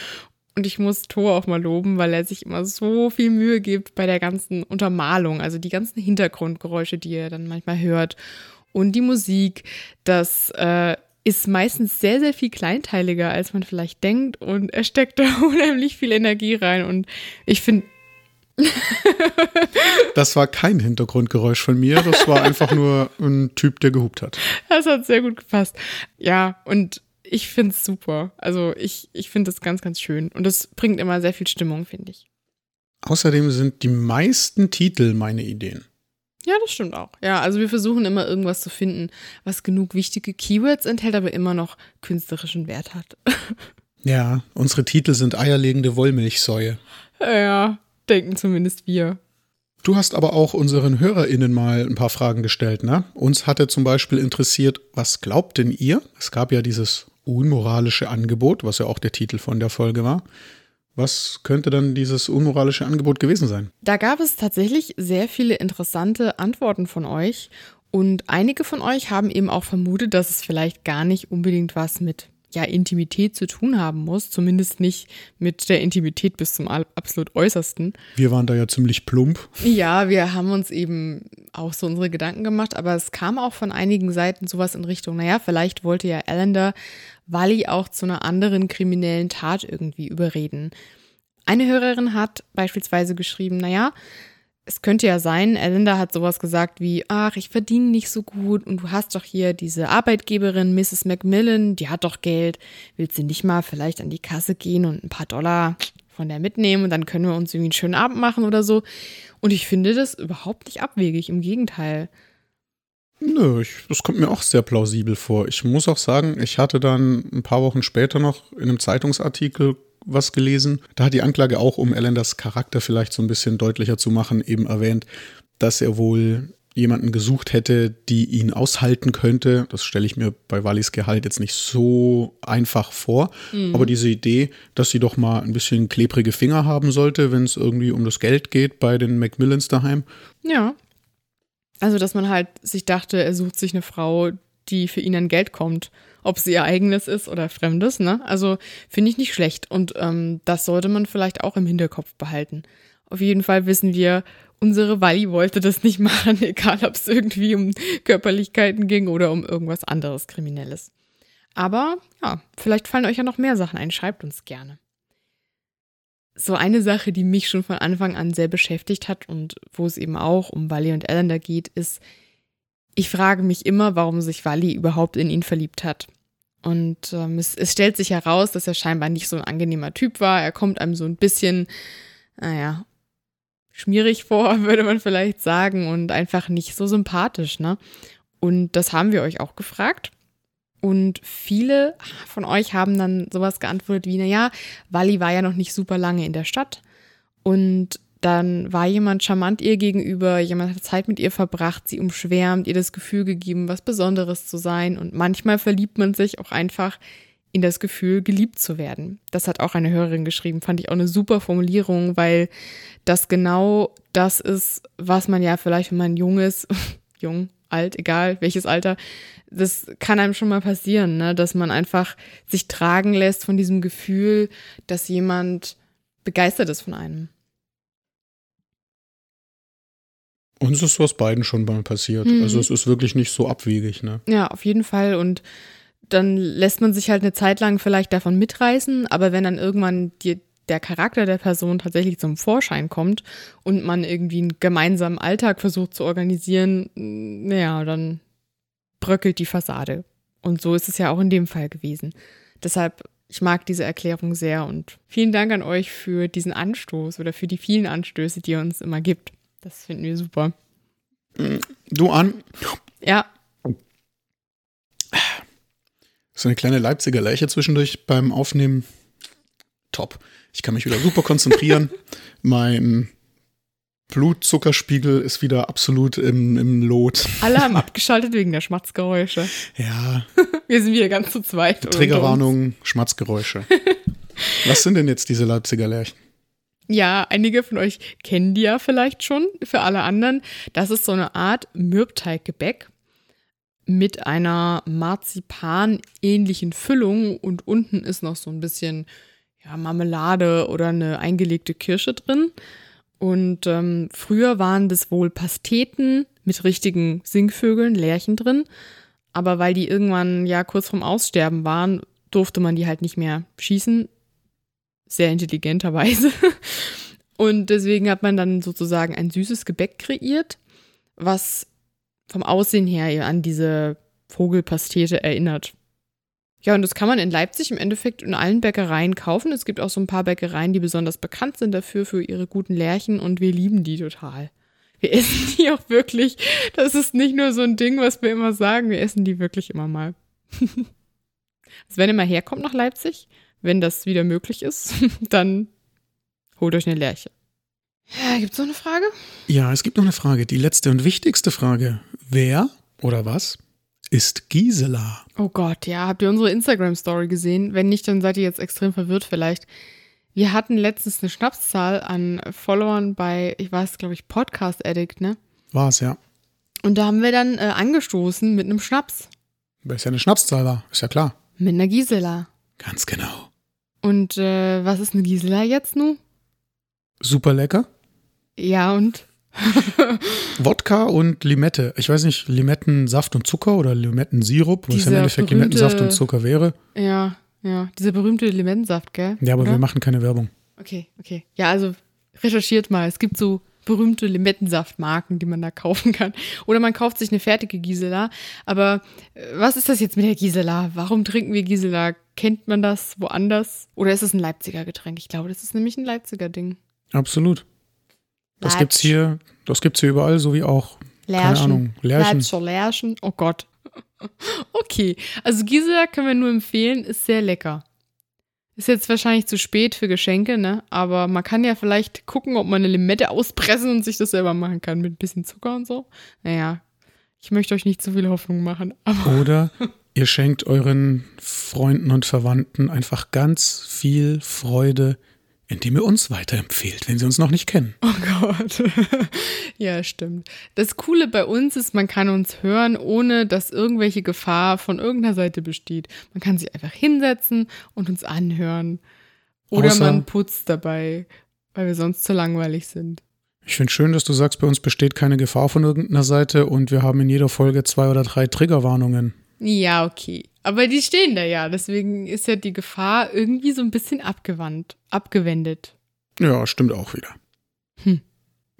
Und ich muss Thor auch mal loben, weil er sich immer so viel Mühe gibt bei der ganzen Untermalung, also die ganzen Hintergrundgeräusche, die er dann manchmal hört und die Musik. Das äh, ist meistens sehr, sehr viel kleinteiliger, als man vielleicht denkt. Und er steckt da unheimlich viel Energie rein. Und ich finde. das war kein Hintergrundgeräusch von mir. Das war einfach nur ein Typ, der gehupt hat. Das hat sehr gut gepasst. Ja, und ich finde es super. Also ich, ich finde es ganz, ganz schön. Und es bringt immer sehr viel Stimmung, finde ich. Außerdem sind die meisten Titel meine Ideen. Ja, das stimmt auch. Ja, also wir versuchen immer irgendwas zu finden, was genug wichtige Keywords enthält, aber immer noch künstlerischen Wert hat. ja, unsere Titel sind eierlegende Wollmilchsäue. Ja, denken zumindest wir. Du hast aber auch unseren HörerInnen mal ein paar Fragen gestellt, ne? Uns hatte zum Beispiel interessiert, was glaubt denn ihr? Es gab ja dieses unmoralische Angebot, was ja auch der Titel von der Folge war. Was könnte dann dieses unmoralische Angebot gewesen sein? Da gab es tatsächlich sehr viele interessante Antworten von euch. Und einige von euch haben eben auch vermutet, dass es vielleicht gar nicht unbedingt was mit ja, Intimität zu tun haben muss, zumindest nicht mit der Intimität bis zum absolut äußersten. Wir waren da ja ziemlich plump. Ja, wir haben uns eben auch so unsere Gedanken gemacht, aber es kam auch von einigen Seiten sowas in Richtung, naja, vielleicht wollte ja Allender Wally auch zu einer anderen kriminellen Tat irgendwie überreden. Eine Hörerin hat beispielsweise geschrieben, naja, es könnte ja sein, Elinda hat sowas gesagt wie, ach, ich verdiene nicht so gut und du hast doch hier diese Arbeitgeberin, Mrs. Macmillan, die hat doch Geld. Willst du nicht mal vielleicht an die Kasse gehen und ein paar Dollar von der mitnehmen und dann können wir uns irgendwie einen schönen Abend machen oder so? Und ich finde das überhaupt nicht abwegig, im Gegenteil. Nö, ich, das kommt mir auch sehr plausibel vor. Ich muss auch sagen, ich hatte dann ein paar Wochen später noch in einem Zeitungsartikel was gelesen. Da hat die Anklage auch, um Elenders Charakter vielleicht so ein bisschen deutlicher zu machen, eben erwähnt, dass er wohl jemanden gesucht hätte, die ihn aushalten könnte. Das stelle ich mir bei Wallis Gehalt jetzt nicht so einfach vor. Mhm. Aber diese Idee, dass sie doch mal ein bisschen klebrige Finger haben sollte, wenn es irgendwie um das Geld geht bei den Macmillans daheim. Ja, also, dass man halt sich dachte, er sucht sich eine Frau, die für ihn an Geld kommt. Ob sie ihr eigenes ist oder fremdes, ne? Also, finde ich nicht schlecht. Und ähm, das sollte man vielleicht auch im Hinterkopf behalten. Auf jeden Fall wissen wir, unsere Wally wollte das nicht machen, egal ob es irgendwie um Körperlichkeiten ging oder um irgendwas anderes Kriminelles. Aber ja, vielleicht fallen euch ja noch mehr Sachen ein. Schreibt uns gerne so eine Sache, die mich schon von Anfang an sehr beschäftigt hat und wo es eben auch um Wally und Ellender geht, ist, ich frage mich immer, warum sich Wally überhaupt in ihn verliebt hat. Und ähm, es, es, stellt sich heraus, dass er scheinbar nicht so ein angenehmer Typ war. Er kommt einem so ein bisschen, naja, schmierig vor, würde man vielleicht sagen, und einfach nicht so sympathisch, ne? Und das haben wir euch auch gefragt. Und viele von euch haben dann sowas geantwortet wie, naja, Wally war ja noch nicht super lange in der Stadt und dann war jemand charmant ihr gegenüber, jemand hat Zeit mit ihr verbracht, sie umschwärmt, ihr das Gefühl gegeben, was Besonderes zu sein und manchmal verliebt man sich auch einfach in das Gefühl, geliebt zu werden. Das hat auch eine Hörerin geschrieben, fand ich auch eine super Formulierung, weil das genau das ist, was man ja vielleicht, wenn man jung ist, jung, alt, egal welches Alter, das kann einem schon mal passieren, ne? dass man einfach sich tragen lässt von diesem Gefühl, dass jemand begeistert ist von einem. Uns ist was beiden schon mal passiert. Mhm. Also es ist wirklich nicht so abwegig, ne? Ja, auf jeden Fall. Und dann lässt man sich halt eine Zeit lang vielleicht davon mitreißen, aber wenn dann irgendwann die, der Charakter der Person tatsächlich zum Vorschein kommt und man irgendwie einen gemeinsamen Alltag versucht zu organisieren, naja, dann bröckelt die Fassade. Und so ist es ja auch in dem Fall gewesen. Deshalb, ich mag diese Erklärung sehr und vielen Dank an euch für diesen Anstoß oder für die vielen Anstöße, die ihr uns immer gibt. Das finden wir super. Du an. Ja. So eine kleine Leipziger Leiche zwischendurch beim Aufnehmen. top. Ich kann mich wieder super konzentrieren. mein Blutzuckerspiegel ist wieder absolut im, im Lot. Alle haben abgeschaltet wegen der Schmatzgeräusche. Ja, Wir sind wieder ganz zu zweit. Triggerwarnung, Schmatzgeräusche. Was sind denn jetzt diese Leipziger Lärchen? Ja, einige von euch kennen die ja vielleicht schon. Für alle anderen, das ist so eine Art Mürbteiggebäck mit einer Marzipan-ähnlichen Füllung und unten ist noch so ein bisschen ja, Marmelade oder eine eingelegte Kirsche drin. Und ähm, früher waren das wohl Pasteten mit richtigen Singvögeln, Lerchen drin. Aber weil die irgendwann ja kurz vorm Aussterben waren, durfte man die halt nicht mehr schießen. Sehr intelligenterweise. Und deswegen hat man dann sozusagen ein süßes Gebäck kreiert, was vom Aussehen her an diese Vogelpastete erinnert. Ja, und das kann man in Leipzig im Endeffekt in allen Bäckereien kaufen. Es gibt auch so ein paar Bäckereien, die besonders bekannt sind dafür, für ihre guten Lärchen und wir lieben die total. Wir essen die auch wirklich. Das ist nicht nur so ein Ding, was wir immer sagen, wir essen die wirklich immer mal. also wenn ihr mal herkommt nach Leipzig, wenn das wieder möglich ist, dann holt euch eine Lerche. Ja, gibt's noch eine Frage? Ja, es gibt noch eine Frage. Die letzte und wichtigste Frage. Wer oder was ist Gisela? Oh Gott, ja, habt ihr unsere Instagram-Story gesehen? Wenn nicht, dann seid ihr jetzt extrem verwirrt vielleicht. Wir hatten letztens eine Schnapszahl an Followern bei, ich weiß, glaube ich, Podcast Addict, ne? War es, ja. Und da haben wir dann äh, angestoßen mit einem Schnaps. Weil es ja eine Schnapszahl war, ist ja klar. Mit einer Gisela. Ganz genau. Und äh, was ist eine Gisela jetzt nun? Super lecker. Ja, und? Wodka und Limette. Ich weiß nicht, Limettensaft und Zucker oder Limettensirup, was ja im Endeffekt berühmte- Limettensaft und Zucker wäre. Ja, ja. Dieser berühmte Limettensaft, gell? Ja, aber Oder? wir machen keine Werbung. Okay, okay. Ja, also recherchiert mal. Es gibt so berühmte Limettensaftmarken, die man da kaufen kann. Oder man kauft sich eine fertige Gisela. Aber äh, was ist das jetzt mit der Gisela? Warum trinken wir Gisela? Kennt man das woanders? Oder ist es ein Leipziger Getränk? Ich glaube, das ist nämlich ein Leipziger Ding. Absolut. Das Leipzig. gibt's hier, das gibt's hier überall, so wie auch, keine Ahnung, Lärchen. Leipziger Lärchen. Oh Gott. Okay, also Gisela können wir nur empfehlen, ist sehr lecker. Ist jetzt wahrscheinlich zu spät für Geschenke, ne? Aber man kann ja vielleicht gucken, ob man eine Limette auspressen und sich das selber machen kann mit ein bisschen Zucker und so. Naja, ich möchte euch nicht zu viel Hoffnung machen, Oder ihr schenkt euren Freunden und Verwandten einfach ganz viel Freude, indem ihr uns weiterempfehlt, wenn sie uns noch nicht kennen. oh Gott. ja, stimmt. Das Coole bei uns ist, man kann uns hören, ohne dass irgendwelche Gefahr von irgendeiner Seite besteht. Man kann sich einfach hinsetzen und uns anhören. Oder Außer- man putzt dabei, weil wir sonst zu langweilig sind. Ich finde schön, dass du sagst, bei uns besteht keine Gefahr von irgendeiner Seite und wir haben in jeder Folge zwei oder drei Triggerwarnungen. Ja, okay. Aber die stehen da ja. Deswegen ist ja die Gefahr irgendwie so ein bisschen abgewandt, abgewendet. Ja, stimmt auch wieder. Hm.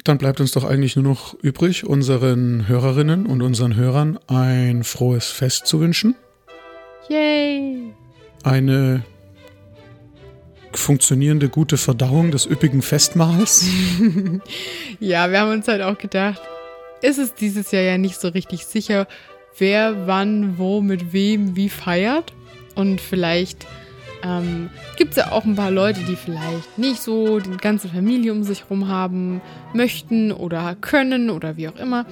Dann bleibt uns doch eigentlich nur noch übrig, unseren Hörerinnen und unseren Hörern ein frohes Fest zu wünschen. Yay! Eine funktionierende, gute Verdauung des üppigen Festmahls. Ja, wir haben uns halt auch gedacht, ist es dieses Jahr ja nicht so richtig sicher, wer wann, wo, mit wem, wie feiert. Und vielleicht ähm, gibt es ja auch ein paar Leute, die vielleicht nicht so die ganze Familie um sich rum haben möchten oder können oder wie auch immer.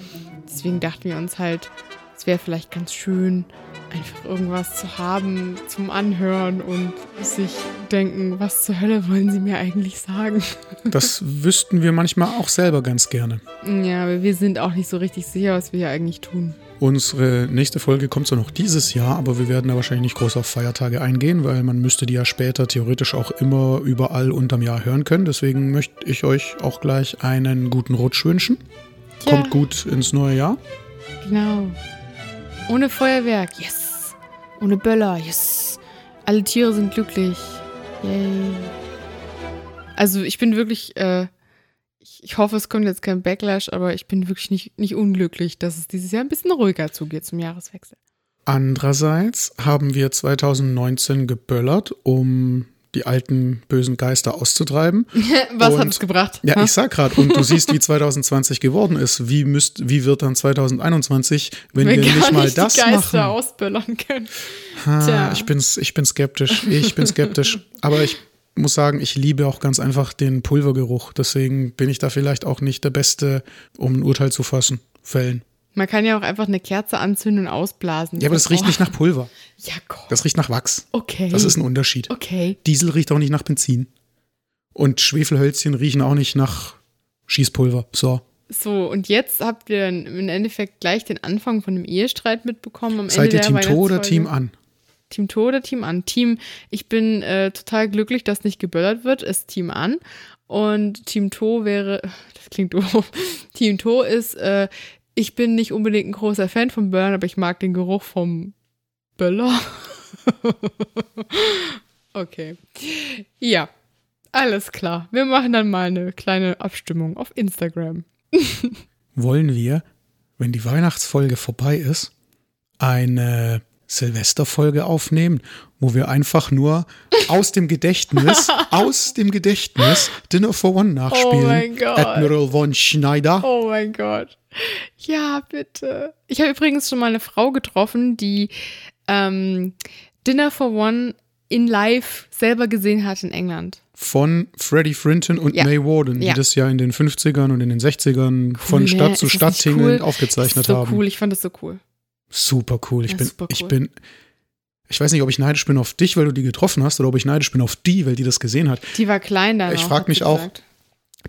Deswegen dachten wir uns halt, es wäre vielleicht ganz schön, einfach irgendwas zu haben zum Anhören und sich denken, was zur Hölle wollen sie mir eigentlich sagen? Das wüssten wir manchmal auch selber ganz gerne. Ja, aber wir sind auch nicht so richtig sicher, was wir hier eigentlich tun. Unsere nächste Folge kommt zwar noch dieses Jahr, aber wir werden da wahrscheinlich nicht groß auf Feiertage eingehen, weil man müsste die ja später theoretisch auch immer überall unterm Jahr hören können. Deswegen möchte ich euch auch gleich einen guten Rutsch wünschen. Kommt gut ins neue Jahr. Genau. Ohne Feuerwerk, yes. Ohne Böller, yes. Alle Tiere sind glücklich. Yay. Also ich bin wirklich, äh, ich, ich hoffe, es kommt jetzt kein Backlash, aber ich bin wirklich nicht, nicht unglücklich, dass es dieses Jahr ein bisschen ruhiger zugeht zum Jahreswechsel. Andererseits haben wir 2019 geböllert, um die alten bösen Geister auszutreiben. Was hat es gebracht? Ja, Ha? ich sag gerade, und du siehst, wie 2020 geworden ist. Wie, müsst, wie wird dann 2021, wenn wir, gar nicht mal die das Geister machen? ausböllern können. Ha, Tja. ich, bin, ich bin skeptisch. Ich bin skeptisch. Aber ich muss sagen, ich liebe auch ganz einfach den Pulvergeruch. Deswegen bin ich da vielleicht auch nicht der Beste, um ein Urteil zu fassen, fällen. Man kann ja auch einfach eine Kerze anzünden und ausblasen. Ja, aber das riecht Oh. nicht nach Pulver. Ja, komm. Das riecht nach Wachs. Okay. Das ist ein Unterschied. Okay. Diesel riecht auch nicht nach Benzin. Und Schwefelhölzchen riechen auch nicht nach Schießpulver. So. So, und jetzt habt ihr im Endeffekt gleich den Anfang von dem Ehestreit mitbekommen. Am Seid Ende ihr Team To oder. Team An? Team To oder Team An? Team, ich bin äh, total glücklich, dass nicht geböllert wird, ist Team An. Und Team To wäre, das klingt doof, Team To ist, äh, ich bin nicht unbedingt ein großer Fan von Böllern, aber ich mag den Geruch vom Böller. okay. Ja, alles klar. Wir machen dann mal eine kleine Abstimmung auf Instagram. Wollen wir, wenn die Weihnachtsfolge vorbei ist, eine Silvesterfolge aufnehmen, wo wir einfach nur aus dem Gedächtnis, aus dem Gedächtnis Dinner for One nachspielen. Oh mein Gott. Admiral von Schneider. Oh mein Gott. Ja, bitte. Ich habe übrigens schon mal eine Frau getroffen, die ähm, Dinner for One in live selber gesehen hat in England. von Freddie Frinton und Ja. May Warden, Ja. die das ja in den 50ern und in den 60ern von Cool, Stadt ne? zu Stadt cool? aufgezeichnet ist so haben. cool, ich fand das so cool. Super cool. Ich Ja, bin, super ich cool. bin, ich weiß nicht, ob ich neidisch bin auf dich, weil du die getroffen hast, oder ob ich neidisch bin auf die, weil die das gesehen hat. Die war klein da. Ich noch, frag hat mich auch, gesagt.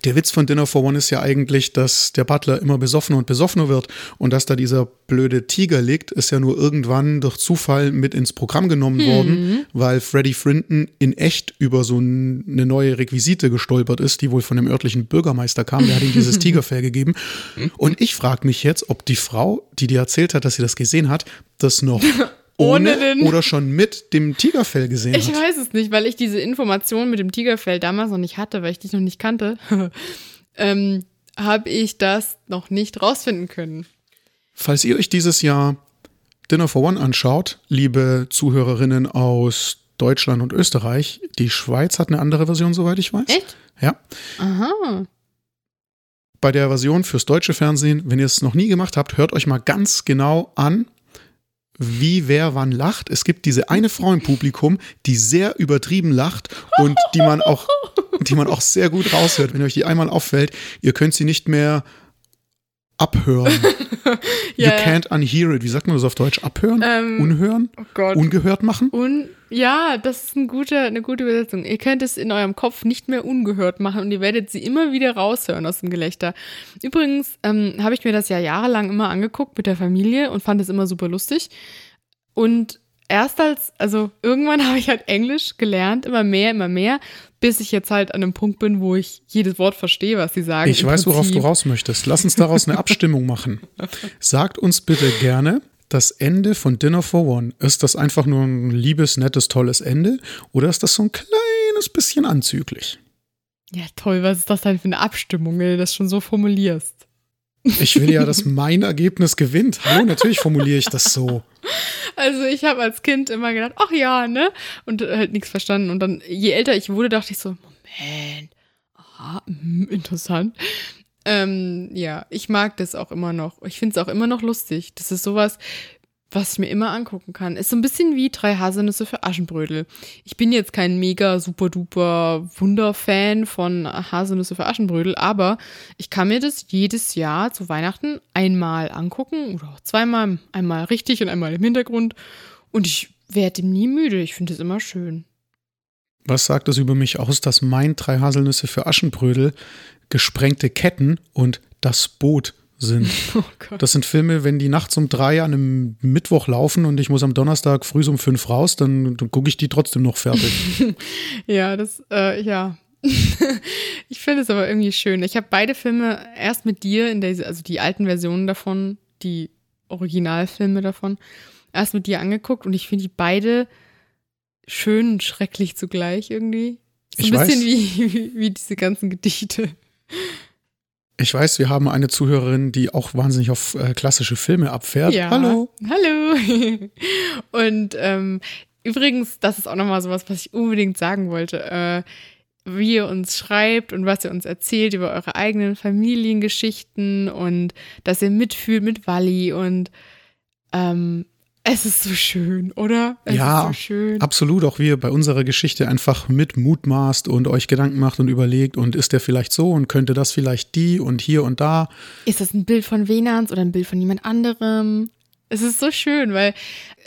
Der Witz von Dinner for One ist ja eigentlich, dass der Butler immer besoffener und besoffener wird und dass da dieser blöde Tiger liegt, ist ja nur irgendwann durch Zufall mit ins Programm genommen Hm. worden, weil Freddie Frinton in echt über so eine neue Requisite gestolpert ist, die wohl von dem örtlichen Bürgermeister kam. Der hat ihm dieses Tigerfell gegeben. Und ich frage mich jetzt, ob die Frau, die dir erzählt hat, dass sie das gesehen hat, das noch Ohne ohne, oder schon mit dem Tigerfell gesehen Ich hat. weiß es nicht, weil ich diese Information mit dem Tigerfell damals noch nicht hatte, weil ich dich noch nicht kannte, ähm, habe ich das noch nicht rausfinden können. Falls ihr euch dieses Jahr Dinner for One anschaut, liebe Zuhörerinnen aus Deutschland und Österreich, die Schweiz hat eine andere Version, soweit ich weiß. Echt? Ja. Aha. Bei der Version fürs deutsche Fernsehen, wenn ihr es noch nie gemacht habt, hört euch mal ganz genau an, wie wer wann lacht. Es gibt diese eine Frau im Publikum, die sehr übertrieben lacht und die man auch, die man auch sehr gut raushört. Wenn euch die einmal auffällt, ihr könnt sie nicht mehr abhören. you Ja, ja. can't unhear it. Wie sagt man das auf Deutsch? Abhören? Ähm, Unhören? Oh Gott. Ungehört machen? Un ja, das ist ein guter, eine gute Übersetzung. Ihr könnt es in eurem Kopf nicht mehr ungehört machen und ihr werdet sie immer wieder raushören aus dem Gelächter. Übrigens ähm, habe ich mir das ja jahrelang immer angeguckt mit der Familie und fand es immer super lustig. Und erst als, also irgendwann habe ich halt Englisch gelernt, immer mehr, immer mehr, bis ich jetzt halt an einem Punkt bin, wo ich jedes Wort verstehe, was sie sagen. Ich weiß, worauf du raus möchtest. Lass uns daraus eine Abstimmung machen. Sagt uns bitte gerne das Ende von Dinner for One. Ist das einfach nur ein liebes, nettes, tolles Ende? Oder ist das so ein kleines bisschen anzüglich? Ja, toll, was ist das denn für eine Abstimmung, wenn du das schon so formulierst? Ich will ja, dass mein Ergebnis gewinnt. Hallo, natürlich formuliere ich das so. Also ich habe als Kind immer gedacht, ach ja, ne? Und halt nichts verstanden. Und dann, je älter ich wurde, dachte ich so, Moment, aha, hm, interessant. Ähm, ja, ich mag das auch immer noch. Ich finde es auch immer noch lustig. Das ist sowas, was ich mir immer angucken kann. Ist so ein bisschen wie drei Haselnüsse für Aschenbrödel. Ich bin jetzt kein mega super duper Wunderfan von Haselnüsse für Aschenbrödel, aber ich kann mir das jedes Jahr zu Weihnachten einmal angucken oder auch zweimal, einmal richtig und einmal im Hintergrund und ich werde nie müde. Ich finde es immer schön. Was sagt es über mich aus, dass mein drei Haselnüsse für Aschenbrödel gesprengte Ketten und das Boot sind? Oh. Das sind Filme, wenn die nachts um drei an einem Mittwoch laufen und ich muss am Donnerstag früh um fünf raus, dann, dann gucke ich die trotzdem noch fertig. Ja, das, äh, ja. ich finde es aber irgendwie schön. Ich habe beide Filme erst mit dir, in der, also die alten Versionen davon, die Originalfilme davon, erst mit dir angeguckt und ich finde die beide schön und schrecklich zugleich irgendwie. So ein Ich bisschen wie, wie, wie diese ganzen Gedichte. Ich weiß, wir haben eine Zuhörerin, die auch wahnsinnig auf äh, klassische Filme abfährt. Ja. Hallo. Hallo. Und ähm, übrigens, das ist auch nochmal sowas, was ich unbedingt sagen wollte. Äh, wie ihr uns schreibt und was ihr uns erzählt über eure eigenen Familiengeschichten und dass ihr mitfühlt mit Wally und ähm, Es ist so schön, oder? Es ja, ist so schön. absolut. Auch wie ihr bei unserer Geschichte einfach mit mutmaßt und euch Gedanken macht und überlegt und ist der vielleicht so und könnte das vielleicht die und hier und da. Ist das ein Bild von Venans oder ein Bild von jemand anderem? Es ist so schön, weil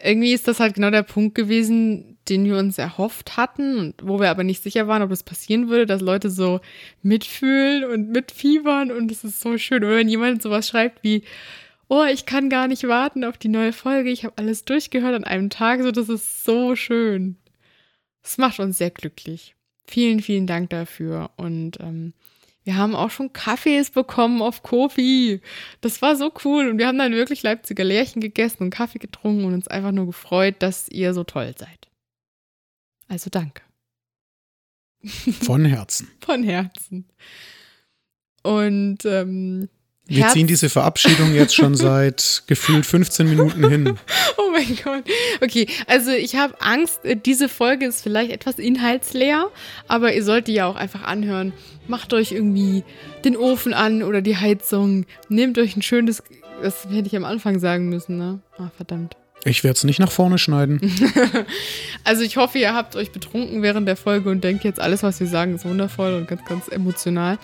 irgendwie ist das halt genau der Punkt gewesen, den wir uns erhofft hatten und wo wir aber nicht sicher waren, ob das passieren würde, dass Leute so mitfühlen und mitfiebern und es ist so schön. Oder wenn jemand sowas schreibt wie, oh, ich kann gar nicht warten auf die neue Folge, ich habe alles durchgehört an einem Tag, so das ist so schön. Es macht uns sehr glücklich. Vielen, vielen Dank dafür und ähm, wir haben auch schon Kaffees bekommen auf Kofi. Das war so cool. Und wir haben dann wirklich Leipziger Lärchen gegessen und Kaffee getrunken und uns einfach nur gefreut, dass ihr so toll seid. Also danke. Von Herzen. Von Herzen. Und ähm, Wir Herz- ziehen diese Verabschiedung jetzt schon seit gefühlt 15 Minuten hin. Oh mein Gott. Okay, also ich habe Angst, äh, diese Folge ist vielleicht etwas inhaltsleer, aber ihr sollt die ja auch einfach anhören. Macht euch irgendwie den Ofen an oder die Heizung. Nehmt euch ein schönes. Das hätte ich am Anfang sagen müssen, ne? Ah, verdammt. Ich werde es nicht nach vorne schneiden. Also ich hoffe, ihr habt euch betrunken während der Folge und denkt jetzt, alles, was wir sagen, ist wundervoll und ganz, ganz emotional.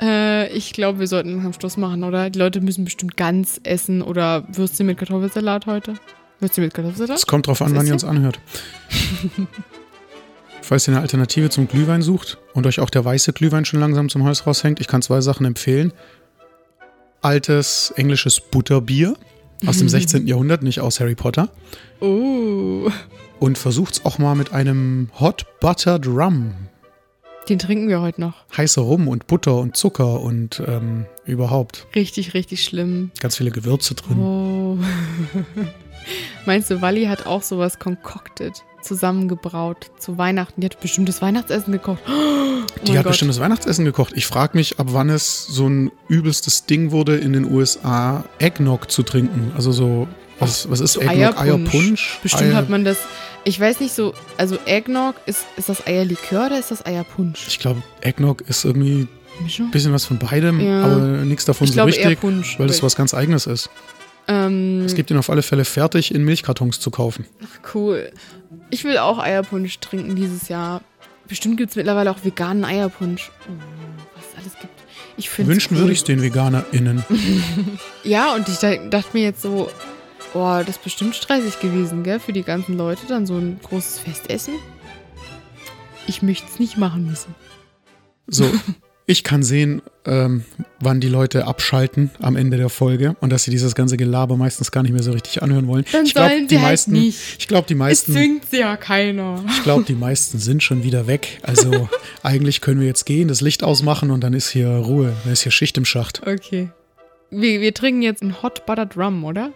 Äh, ich glaube, wir sollten langsam Schluss machen, oder? Die Leute müssen bestimmt Gans essen oder Würstchen mit Kartoffelsalat heute. Würstchen mit Kartoffelsalat? Es kommt drauf an, wann ihr uns anhört. Falls ihr eine Alternative zum Glühwein sucht und euch auch der weiße Glühwein schon langsam zum Hals raushängt, ich kann zwei Sachen empfehlen. Altes englisches Butterbier aus dem 16. Jahrhundert, nicht aus Harry Potter. Oh. Und versucht's auch mal mit einem Hot Buttered Rum. Den trinken wir heute noch. Heißer Rum und Butter und Zucker und ähm, überhaupt Richtig, richtig schlimm. ganz viele Gewürze drin. Oh. Meinst du, Wally hat auch sowas concocted, zusammengebraut zu Weihnachten? Die hat bestimmt das Weihnachtsessen gekocht. Oh Die hat Gott. bestimmt das Weihnachtsessen gekocht. Ich frage mich, ab wann es so ein übelstes Ding wurde, in den USA Eggnog zu trinken. Also so, was, was ist So Eggnog? Eierpunsch. Eierpunsch? Bestimmt Eier- hat man das. Ich weiß nicht so. Also Eggnog, ist, ist das Eierlikör oder ist das Eierpunsch? Ich glaube, Eggnog ist irgendwie ein bisschen was von beidem, Ja. aber nichts davon Ich so glaube richtig, Punsch. weil das was ganz Eigenes ist. ähm, Es gibt ihn auf alle Fälle fertig in Milchkartons zu kaufen. cool. Ich will auch Eierpunsch trinken dieses Jahr. Bestimmt gibt es mittlerweile auch veganen Eierpunsch. Oh, was es alles gibt. Ich Wünschen cool. würde ich es den VeganerInnen. Ja, und ich da- dachte mir jetzt so, boah, das ist bestimmt stressig gewesen, gell, für die ganzen Leute, dann so ein großes Festessen. Ich möchte es nicht machen müssen. So, ich kann sehen, ähm, wann die Leute abschalten am Ende der Folge und dass sie dieses ganze Gelaber meistens gar nicht mehr so richtig anhören wollen. Dann ich glaube, die halt meisten, nicht. ich glaube, die Es meisten, zwingt sie ja keiner. ich glaube, die meisten sind schon wieder weg. Also eigentlich können wir jetzt gehen, das Licht ausmachen und dann ist hier Ruhe, dann ist hier Schicht im Schacht. Okay. Wir, wir trinken jetzt einen Hot Buttered Rum, oder?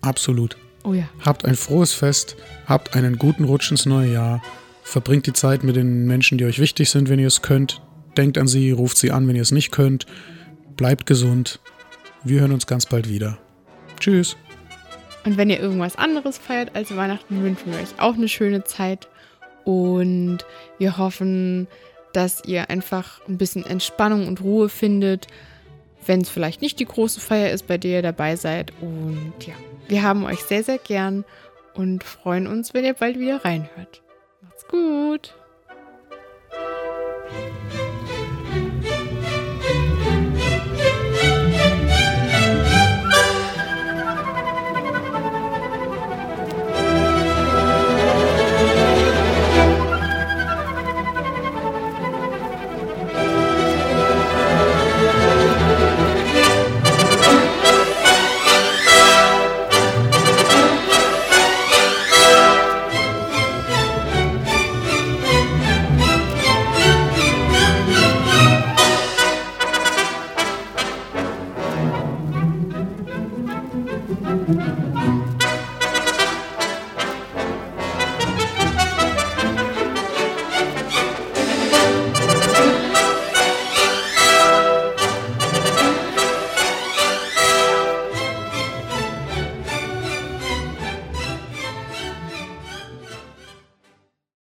Absolut. Oh ja. Habt ein frohes Fest, habt einen guten Rutsch ins neue Jahr, verbringt die Zeit mit den Menschen, die euch wichtig sind, wenn ihr es könnt. Denkt an sie, ruft sie an, wenn ihr es nicht könnt. Bleibt gesund. Wir hören uns ganz bald wieder. Tschüss. Und wenn ihr irgendwas anderes feiert als Weihnachten, wünschen wir euch auch eine schöne Zeit. Und wir hoffen, dass ihr einfach ein bisschen Entspannung und Ruhe findet, wenn es vielleicht nicht die große Feier ist, bei der ihr dabei seid. Und ja, wir haben euch sehr, sehr gern und freuen uns, wenn ihr bald wieder reinhört. Macht's gut!